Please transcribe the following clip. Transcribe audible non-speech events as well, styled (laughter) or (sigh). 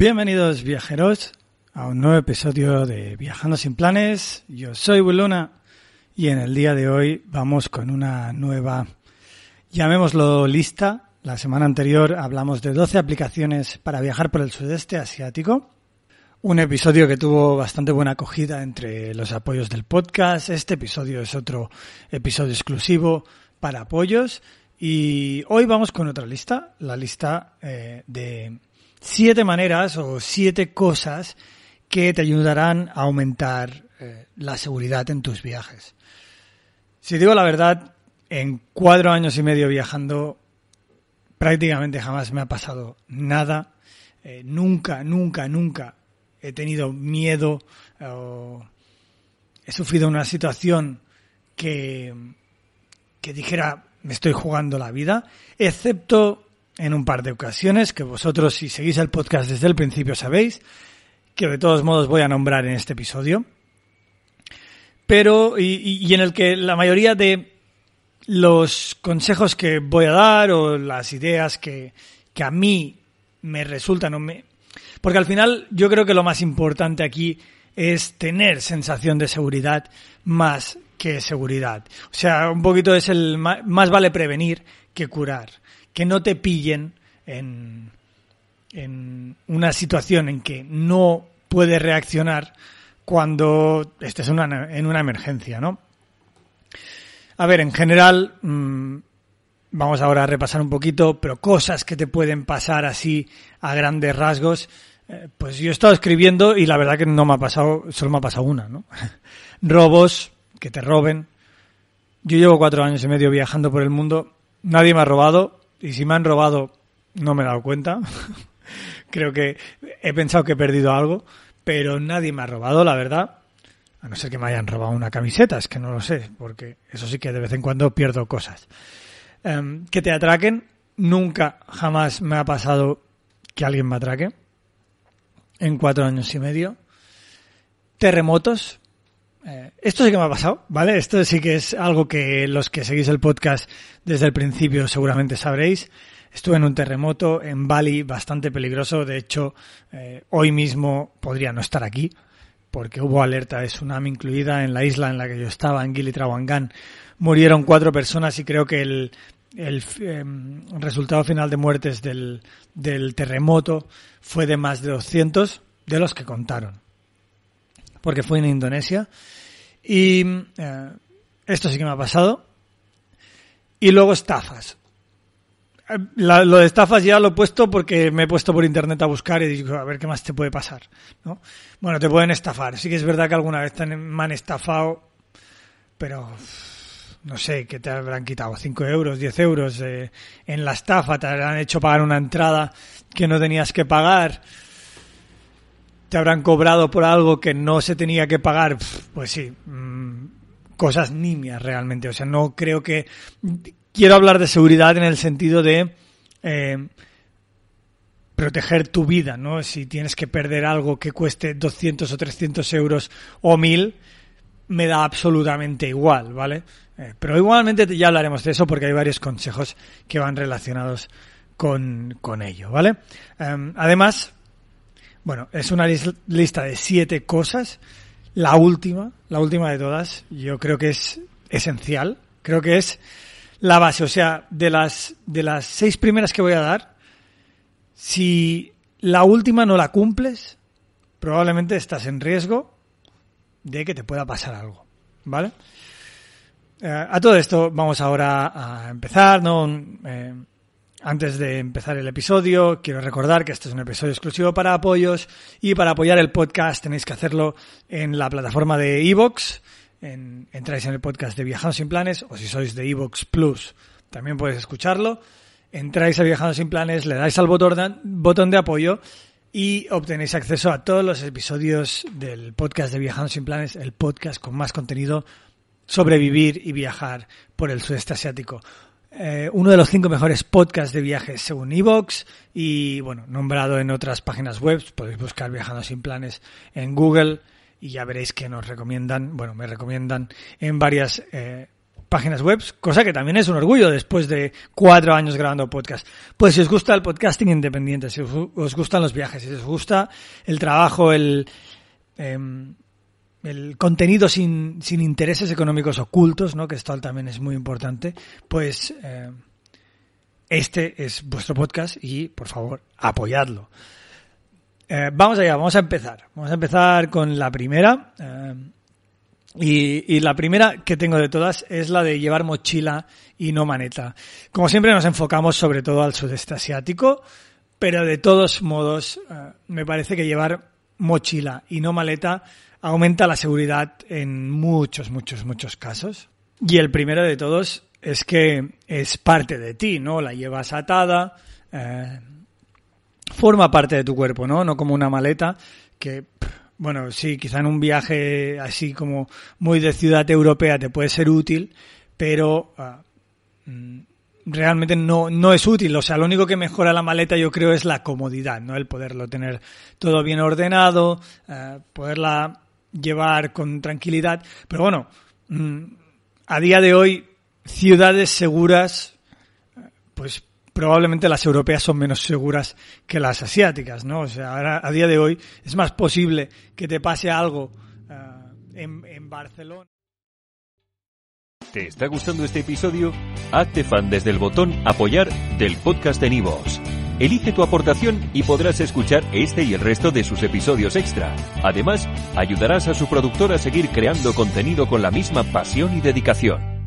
Bienvenidos viajeros a un nuevo episodio de Viajando sin planes. Yo soy Wiluna y en el día de hoy vamos con una nueva, llamémoslo lista. La semana anterior hablamos de 12 aplicaciones para viajar por el sudeste asiático. Un episodio que tuvo bastante buena acogida entre los apoyos del podcast. Este episodio es otro episodio exclusivo para apoyos. Y hoy vamos con otra lista, la lista eh, de siete maneras o siete cosas que te ayudarán a aumentar eh, la seguridad en tus viajes. Si digo la verdad, en cuatro años y medio viajando, prácticamente jamás me ha pasado nada. Eh, nunca, nunca, nunca he tenido miedo o he sufrido una situación que, que dijera me estoy jugando la vida, excepto en un par de ocasiones que vosotros si seguís el podcast desde el principio sabéis que de todos modos voy a nombrar en este episodio, pero y, y en el que la mayoría de los consejos que voy a dar o las ideas que, que a mí me resultan o me... Porque al final yo creo que lo más importante aquí es tener sensación de seguridad más que seguridad. O sea, un poquito es el más vale prevenir que curar. Que no te pillen en, en una situación en que no puedes reaccionar cuando estés en una, en una emergencia, ¿no? A ver, en general, mmm, vamos ahora a repasar un poquito, pero cosas que te pueden pasar así a grandes rasgos. Eh, pues yo he estado escribiendo y la verdad que no me ha pasado, solo me ha pasado una, ¿no? (laughs) Robos, que te roben. Yo llevo cuatro años y medio viajando por el mundo, nadie me ha robado y si me han robado no me he dado cuenta. (laughs) Creo que he pensado que he perdido algo, pero nadie me ha robado, la verdad. A no ser que me hayan robado una camiseta, es que no lo sé, porque eso sí que de vez en cuando pierdo cosas. Um, que te atraquen, nunca, jamás me ha pasado que alguien me atraque. En cuatro años y medio. Terremotos. Eh, esto sí que me ha pasado, ¿vale? Esto sí que es algo que los que seguís el podcast desde el principio seguramente sabréis. Estuve en un terremoto en Bali bastante peligroso. De hecho, eh, hoy mismo podría no estar aquí porque hubo alerta de tsunami incluida en la isla en la que yo estaba, en Gili Trawangan. Murieron cuatro personas y creo que el, el eh, resultado final de muertes del, del, terremoto fue de más de 200 de los que contaron. Porque fue en Indonesia. Y eh, esto sí que me ha pasado. Y luego estafas. La, lo de estafas ya lo he puesto porque me he puesto por internet a buscar y digo, a ver qué más te puede pasar, ¿no? Bueno, te pueden estafar. Sí que es verdad que alguna vez me han estafado, pero no sé, que te habrán quitado 5 euros, 10 euros eh, en la estafa, te habrán hecho pagar una entrada que no tenías que pagar, te habrán cobrado por algo que no se tenía que pagar, pues sí, mmm, cosas nimias realmente. O sea, no creo que quiero hablar de seguridad en el sentido de eh, proteger tu vida, ¿no? Si tienes que perder algo que cueste 200 o 300 euros o 1000, me da absolutamente igual, ¿vale? Eh, pero igualmente ya hablaremos de eso porque hay varios consejos que van relacionados con, con ello, ¿vale? Um, además, bueno, es una lis lista de siete cosas. La última, la última de todas, yo creo que es esencial. Creo que es la base. O sea, de las, de las seis primeras que voy a dar, si la última no la cumples, probablemente estás en riesgo de que te pueda pasar algo. ¿Vale? Eh, a todo esto vamos ahora a empezar, ¿no? Eh, antes de empezar el episodio, quiero recordar que este es un episodio exclusivo para apoyos y para apoyar el podcast tenéis que hacerlo en la plataforma de Evox. En, entráis en el podcast de Viajando sin Planes o si sois de Evox Plus también podéis escucharlo. Entráis a Viajando sin Planes, le dais al botón botón de apoyo y obtenéis acceso a todos los episodios del podcast de Viajando sin Planes, el podcast con más contenido sobrevivir y viajar por el sudeste asiático. Eh, uno de los cinco mejores podcasts de viajes según Evox y bueno, nombrado en otras páginas web, podéis buscar Viajando sin planes en Google y ya veréis que nos recomiendan, bueno, me recomiendan en varias eh, páginas web, cosa que también es un orgullo después de cuatro años grabando podcast. Pues si os gusta el podcasting independiente, si os, gustan los viajes, si os gusta el trabajo, el, em, el contenido sin, sin intereses económicos ocultos, ¿no? que esto también es muy importante, pues eh, este es vuestro podcast y por favor apoyadlo. Eh, vamos allá, vamos a empezar. Vamos a empezar con la primera. eh, y, la primera que tengo de todas es la de llevar mochila y no maneta. Como siempre nos enfocamos sobre todo al sudeste asiático, pero de todos modos eh, me parece que llevar mochila y no maleta aumenta la seguridad en muchos, muchos, muchos casos. Y el primero de todos es que es parte de ti, ¿no? La llevas atada, forma parte de tu cuerpo, ¿no? No como una maleta que, bueno, sí, quizá en un viaje así como muy de ciudad europea te puede ser útil, pero ah, mm, realmente no, no es útil. O sea, lo único que mejora la maleta yo creo es la comodidad, ¿no? El poderlo tener todo bien ordenado, eh, poderla llevar con tranquilidad. Pero bueno, mm, a día de hoy, ciudades seguras, pues probablemente las europeas son menos seguras que las asiáticas, ¿no? O sea, ahora, a día de hoy es más posible que te pase algo eh, en, en Barcelona. ¿Te está gustando este episodio? Hazte fan desde el botón Apoyar del podcast de Nivos. Elige tu aportación y podrás escuchar este y el resto de sus episodios extra. Además, ayudarás a su productor a seguir creando contenido con la misma pasión y dedicación.